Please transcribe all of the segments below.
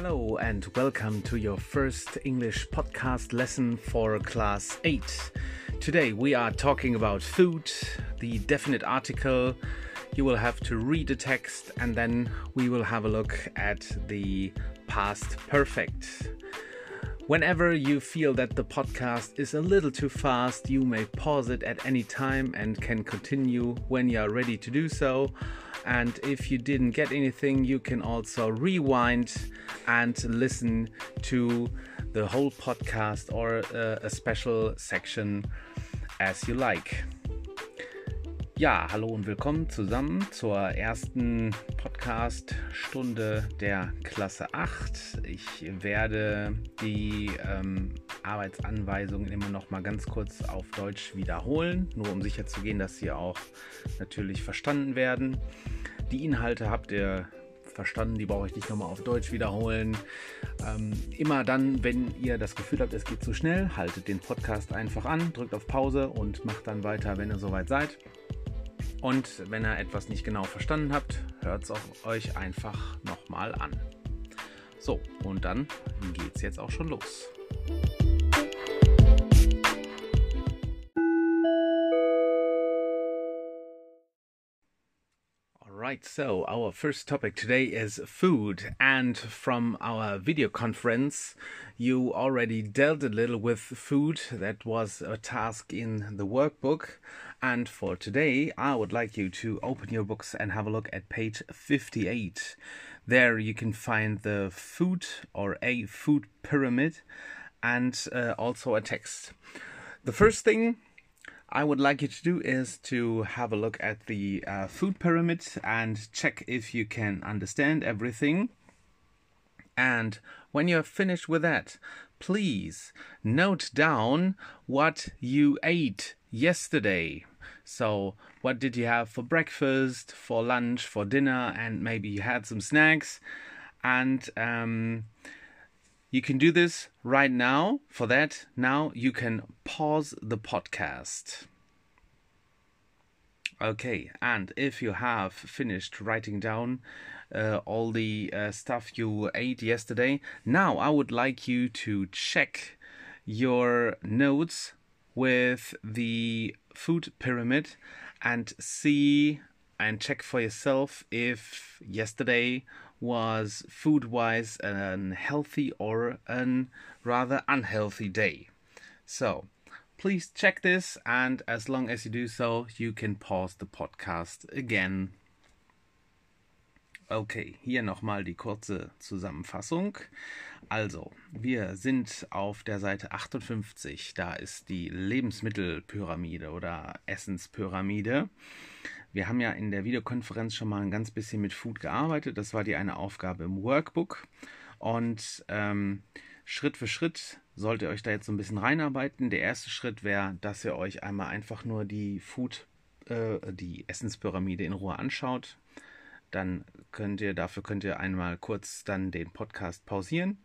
Hello, and welcome to your first English podcast lesson for class 8. Today we are talking about food, the definite article. You will have to read the text and then we will have a look at the past perfect. Whenever you feel that the podcast is a little too fast, you may pause it at any time and can continue when you are ready to do so. And if you didn't get anything, you can also rewind and listen to the whole podcast or uh, a special section as you like. Ja, hallo und willkommen zusammen zur ersten Podcast-Stunde der Klasse 8. Ich werde die ähm, Arbeitsanweisungen immer noch mal ganz kurz auf Deutsch wiederholen, nur um sicher zu gehen, dass sie auch natürlich verstanden werden. Die Inhalte habt ihr verstanden, die brauche ich nicht nochmal auf Deutsch wiederholen. Ähm, immer dann, wenn ihr das Gefühl habt, es geht zu schnell, haltet den Podcast einfach an, drückt auf Pause und macht dann weiter, wenn ihr soweit seid. Und wenn ihr etwas nicht genau verstanden habt, hört es euch einfach nochmal an. So, und dann geht es jetzt auch schon los. Alright, so our first topic today is food, and from our video conference, you already dealt a little with food. That was a task in the workbook. And for today, I would like you to open your books and have a look at page 58. There you can find the food or a food pyramid and uh, also a text. The first thing I would like you to do is to have a look at the uh, food pyramid and check if you can understand everything. And when you're finished with that, please note down what you ate yesterday. So, what did you have for breakfast, for lunch, for dinner, and maybe you had some snacks? And um, you can do this right now. For that, now you can pause the podcast. Okay, and if you have finished writing down uh, all the uh, stuff you ate yesterday, now I would like you to check your notes with the food pyramid and see and check for yourself if yesterday was food wise an healthy or an rather unhealthy day. So please check this, and as long as you do so, you can pause the podcast again. Okay, hier nochmal die kurze Zusammenfassung. Also, wir sind auf der Seite 58. Da ist die Lebensmittelpyramide oder Essenspyramide. Wir haben ja in der Videokonferenz schon mal ein ganz bisschen mit Food gearbeitet. Das war die eine Aufgabe im Workbook. Und ähm, Schritt für Schritt sollt ihr euch da jetzt so ein bisschen reinarbeiten. Der erste Schritt wäre, dass ihr euch einmal einfach nur die Food, äh, die Essenspyramide in Ruhe anschaut dann könnt ihr, dafür könnt ihr einmal kurz dann den Podcast pausieren.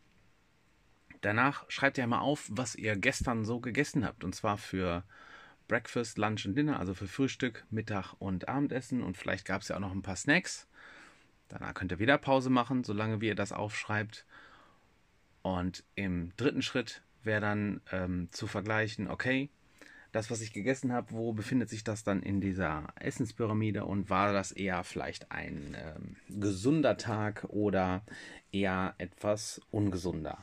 Danach schreibt ihr mal auf, was ihr gestern so gegessen habt. Und zwar für Breakfast, Lunch und Dinner, also für Frühstück, Mittag und Abendessen. Und vielleicht gab es ja auch noch ein paar Snacks. Danach könnt ihr wieder Pause machen, solange wie ihr das aufschreibt. Und im dritten Schritt wäre dann ähm, zu vergleichen, okay, das, was ich gegessen habe, wo befindet sich das dann in dieser Essenspyramide und war das eher vielleicht ein ähm, gesunder Tag oder eher etwas ungesunder?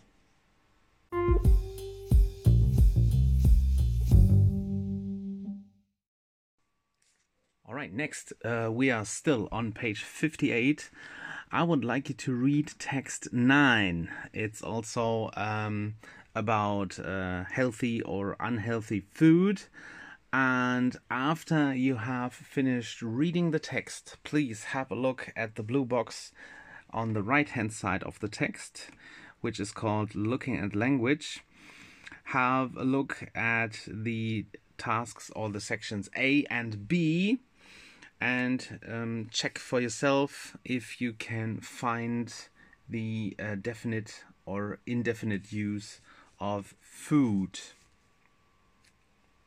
All right, next, uh, we are still on page 58. I would like you to read text 9. It's also um, about uh, healthy or unhealthy food. And after you have finished reading the text, please have a look at the blue box on the right hand side of the text, which is called Looking at Language. Have a look at the tasks or the sections A and B and um, check for yourself if you can find the uh, definite or indefinite use of Food.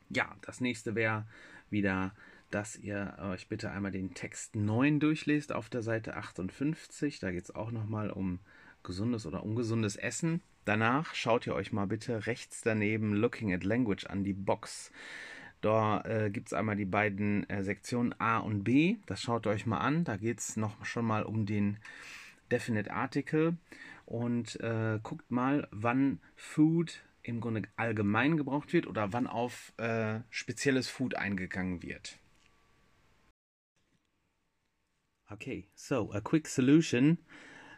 Ja, das nächste wäre wieder, dass ihr euch bitte einmal den Text 9 durchlest auf der Seite 58. Da geht es auch nochmal um gesundes oder ungesundes Essen. Danach schaut ihr euch mal bitte rechts daneben Looking at Language an, die Box. Da äh, gibt es einmal die beiden äh, Sektionen A und B. Das schaut euch mal an. Da geht es noch schon mal um den Definite Article. Und äh, guckt mal, wann Food im Grunde allgemein gebraucht wird oder wann auf äh, spezielles Food eingegangen wird. Okay, so a quick solution.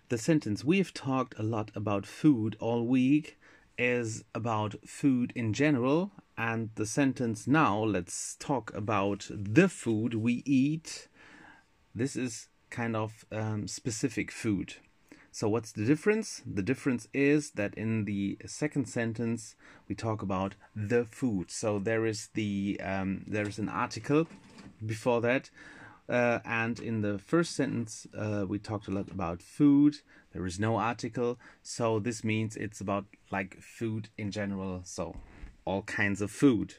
The sentence we've talked a lot about food all week is about food in general, and the sentence now let's talk about the food we eat. This is kind of um, specific food. So, what's the difference? The difference is that in the second sentence we talk about the food. So there is the um, there is an article before that uh, and in the first sentence, uh, we talked a lot about food. There is no article, so this means it's about like food in general, so all kinds of food.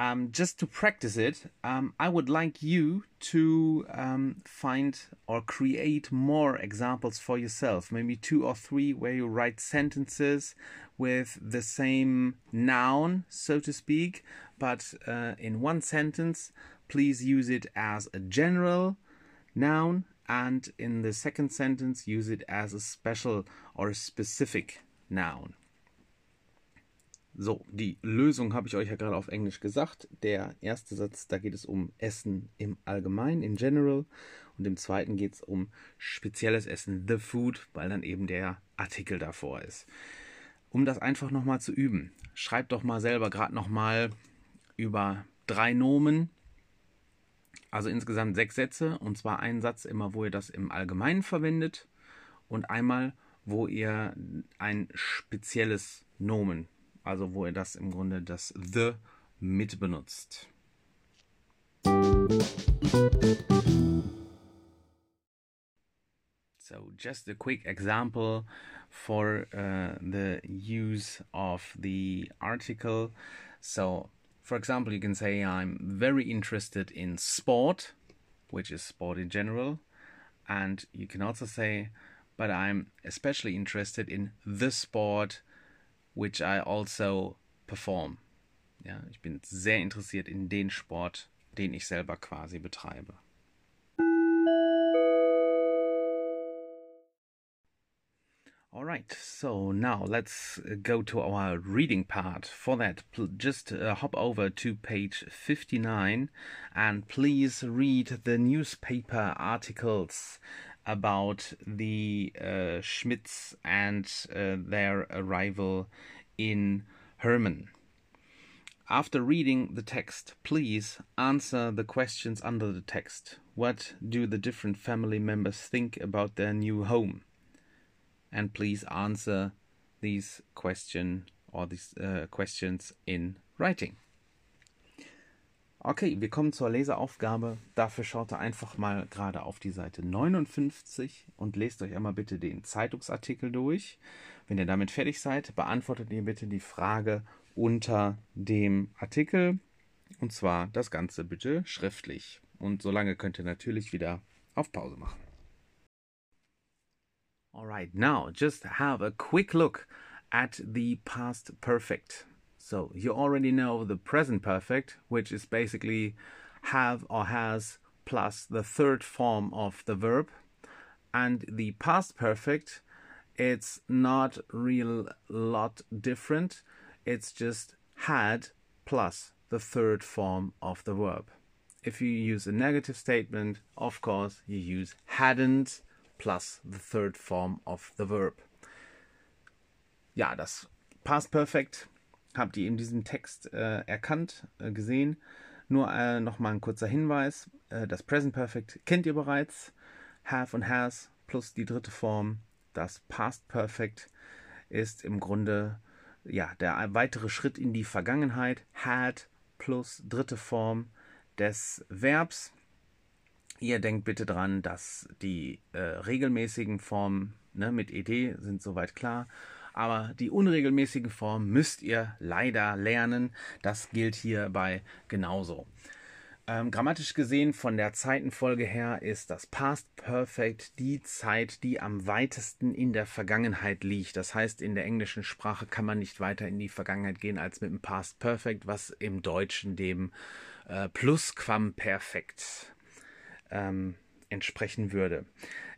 Um, just to practice it, um, I would like you to um, find or create more examples for yourself, maybe two or three, where you write sentences with the same noun, so to speak, but uh, in one sentence please use it as a general noun and in the second sentence use it as a special or a specific noun. So, die Lösung habe ich euch ja gerade auf Englisch gesagt. Der erste Satz, da geht es um Essen im Allgemeinen, in general. Und im zweiten geht es um spezielles Essen, the food, weil dann eben der Artikel davor ist. Um das einfach nochmal zu üben, schreibt doch mal selber gerade nochmal über drei Nomen also insgesamt sechs Sätze und zwar einen Satz immer, wo ihr das im Allgemeinen verwendet und einmal, wo ihr ein spezielles Nomen, also wo ihr das im Grunde das The mit benutzt. So, just a quick example for uh, the use of the article. So, For example, you can say, I'm very interested in sport, which is sport in general. And you can also say, but I'm especially interested in the sport, which I also perform. Ja, ich bin sehr interessiert in den Sport, den ich selber quasi betreibe. All right, so now let's uh, go to our reading part. For that, just uh, hop over to page 59 and please read the newspaper articles about the uh, Schmidts and uh, their arrival in Herman. After reading the text, please answer the questions under the text. What do the different family members think about their new home? and please answer these question or these uh, questions in writing. Okay, wir kommen zur Leseraufgabe. Dafür schaut ihr einfach mal gerade auf die Seite 59 und lest euch einmal bitte den Zeitungsartikel durch. Wenn ihr damit fertig seid, beantwortet ihr bitte die Frage unter dem Artikel. Und zwar das Ganze bitte schriftlich. Und solange könnt ihr natürlich wieder auf Pause machen. All right, now just have a quick look at the past perfect. So you already know the present perfect, which is basically have or has plus the third form of the verb. And the past perfect, it's not real lot different. It's just had plus the third form of the verb. If you use a negative statement, of course, you use hadn't plus the third form of the verb. Ja, das Past Perfect habt ihr in diesem Text äh, erkannt, äh, gesehen. Nur äh, nochmal ein kurzer Hinweis. Äh, das Present Perfect kennt ihr bereits. Have und has plus die dritte Form. Das Past Perfect ist im Grunde ja, der weitere Schritt in die Vergangenheit. Had plus dritte Form des Verbs. Ihr denkt bitte dran, dass die äh, regelmäßigen Formen ne, mit ed sind soweit klar. Aber die unregelmäßigen Formen müsst ihr leider lernen. Das gilt hierbei genauso. Ähm, grammatisch gesehen, von der Zeitenfolge her, ist das Past Perfect die Zeit, die am weitesten in der Vergangenheit liegt. Das heißt, in der englischen Sprache kann man nicht weiter in die Vergangenheit gehen als mit dem Past Perfect, was im Deutschen dem äh, Plusquamperfekt ähm, entsprechen würde.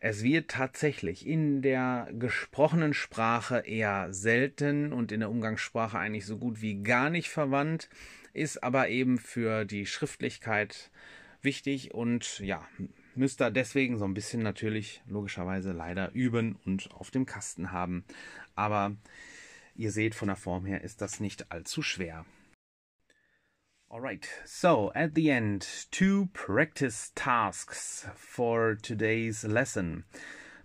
Es wird tatsächlich in der gesprochenen Sprache eher selten und in der Umgangssprache eigentlich so gut wie gar nicht verwandt ist aber eben für die Schriftlichkeit wichtig und ja, müsst ihr deswegen so ein bisschen natürlich logischerweise leider üben und auf dem Kasten haben. Aber ihr seht, von der Form her ist das nicht allzu schwer. Alright, so at the end, two practice tasks for today's lesson.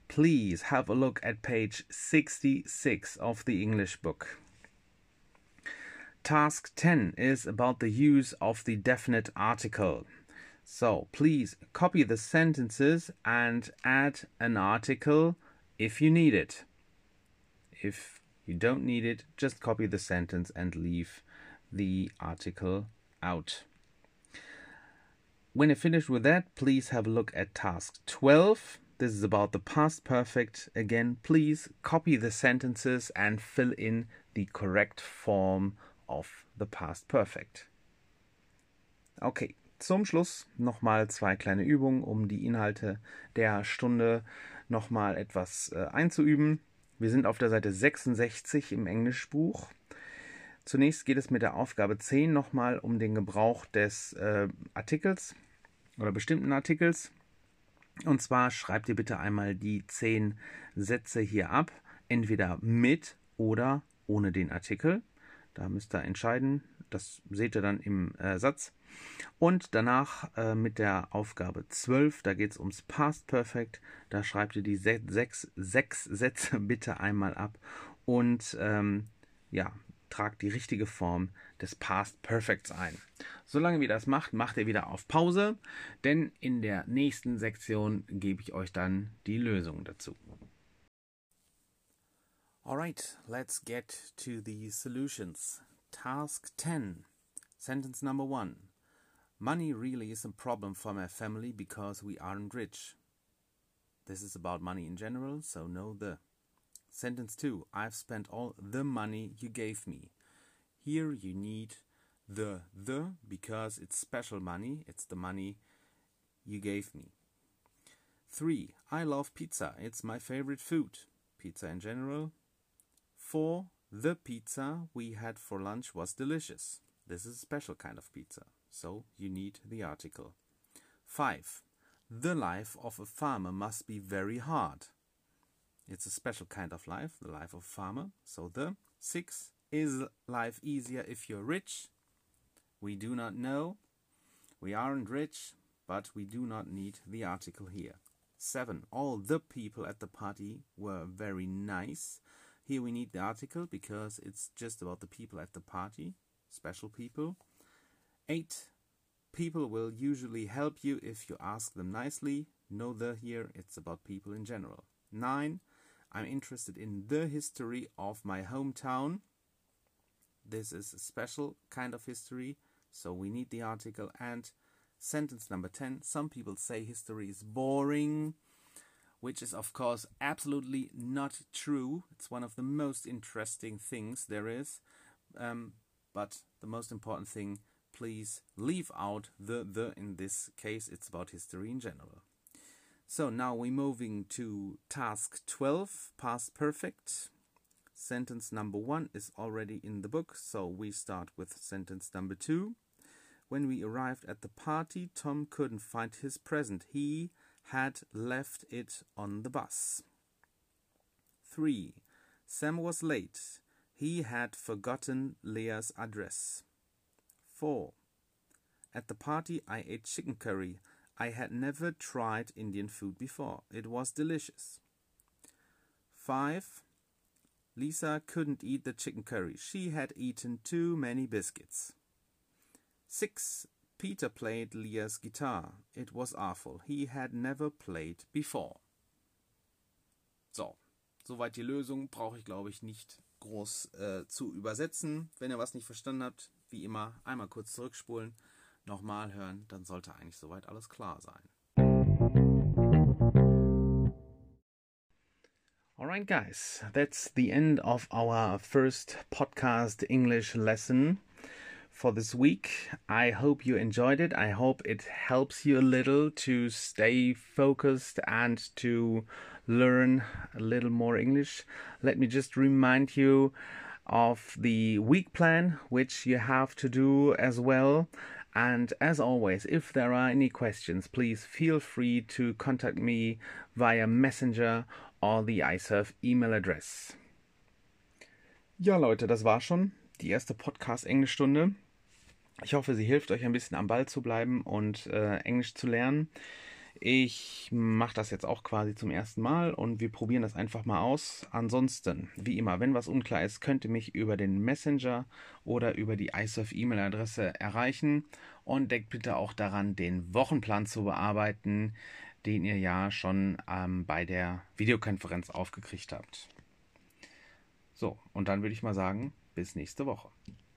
Please have a look at page 66 of the English book. Task 10 is about the use of the definite article. So please copy the sentences and add an article if you need it. If you don't need it, just copy the sentence and leave the article out. When you're finished with that, please have a look at task 12. This is about the past perfect. Again, please copy the sentences and fill in the correct form of the past perfect. Okay, zum Schluss nochmal zwei kleine Übungen, um die Inhalte der Stunde nochmal etwas äh, einzuüben. Wir sind auf der Seite 66 im Englischbuch. Zunächst geht es mit der Aufgabe 10 nochmal um den Gebrauch des äh, Artikels oder bestimmten Artikels. Und zwar schreibt ihr bitte einmal die 10 Sätze hier ab, entweder mit oder ohne den Artikel. Da müsst ihr entscheiden. Das seht ihr dann im äh, Satz. Und danach äh, mit der Aufgabe 12, da geht es ums Past Perfect. Da schreibt ihr die se sechs, sechs Sätze bitte einmal ab und ähm, ja, tragt die richtige Form des Past Perfects ein. Solange ihr das macht, macht ihr wieder auf Pause, denn in der nächsten Sektion gebe ich euch dann die Lösung dazu. All right, let's get to the solutions. Task 10, sentence number 1. Money really is a problem for my family because we aren't rich. This is about money in general, so no the. Sentence 2. I've spent all the money you gave me. Here you need the the because it's special money, it's the money you gave me. 3. I love pizza. It's my favorite food. Pizza in general, 4. the pizza we had for lunch was delicious. This is a special kind of pizza, so you need the article. 5. The life of a farmer must be very hard. It's a special kind of life, the life of a farmer. So the 6. Is life easier if you're rich? We do not know. We aren't rich, but we do not need the article here. 7. All the people at the party were very nice. Here we need the article because it's just about the people at the party, special people. 8. People will usually help you if you ask them nicely. No the here, it's about people in general. 9. I'm interested in the history of my hometown. This is a special kind of history, so we need the article. And sentence number 10 Some people say history is boring which is, of course, absolutely not true. It's one of the most interesting things there is. Um, but the most important thing, please leave out the the in this case. It's about history in general. So now we're moving to task 12, past perfect. Sentence number one is already in the book, so we start with sentence number two. When we arrived at the party, Tom couldn't find his present. He had left it on the bus. 3. Sam was late. He had forgotten Leah's address. 4. At the party, I ate chicken curry. I had never tried Indian food before. It was delicious. 5. Lisa couldn't eat the chicken curry. She had eaten too many biscuits. 6. Peter played Leah's guitar. It was awful. He had never played before. So, soweit die Lösung. Brauche ich, glaube ich, nicht groß äh, zu übersetzen. Wenn ihr was nicht verstanden habt, wie immer, einmal kurz zurückspulen. Nochmal hören, dann sollte eigentlich soweit alles klar sein. Alright, guys, that's the end of our first podcast English lesson for this week. I hope you enjoyed it. I hope it helps you a little to stay focused and to learn a little more English. Let me just remind you of the week plan, which you have to do as well. And as always, if there are any questions, please feel free to contact me via Messenger or the IServ email address. Ja, Leute, das war schon die erste Podcast-Englischstunde. Ich hoffe, sie hilft euch ein bisschen am Ball zu bleiben und äh, Englisch zu lernen. Ich mache das jetzt auch quasi zum ersten Mal und wir probieren das einfach mal aus. Ansonsten, wie immer, wenn was unklar ist, könnt ihr mich über den Messenger oder über die iSurf E-Mail-Adresse erreichen. Und denkt bitte auch daran, den Wochenplan zu bearbeiten, den ihr ja schon ähm, bei der Videokonferenz aufgekriegt habt. So, und dann würde ich mal sagen, bis nächste Woche.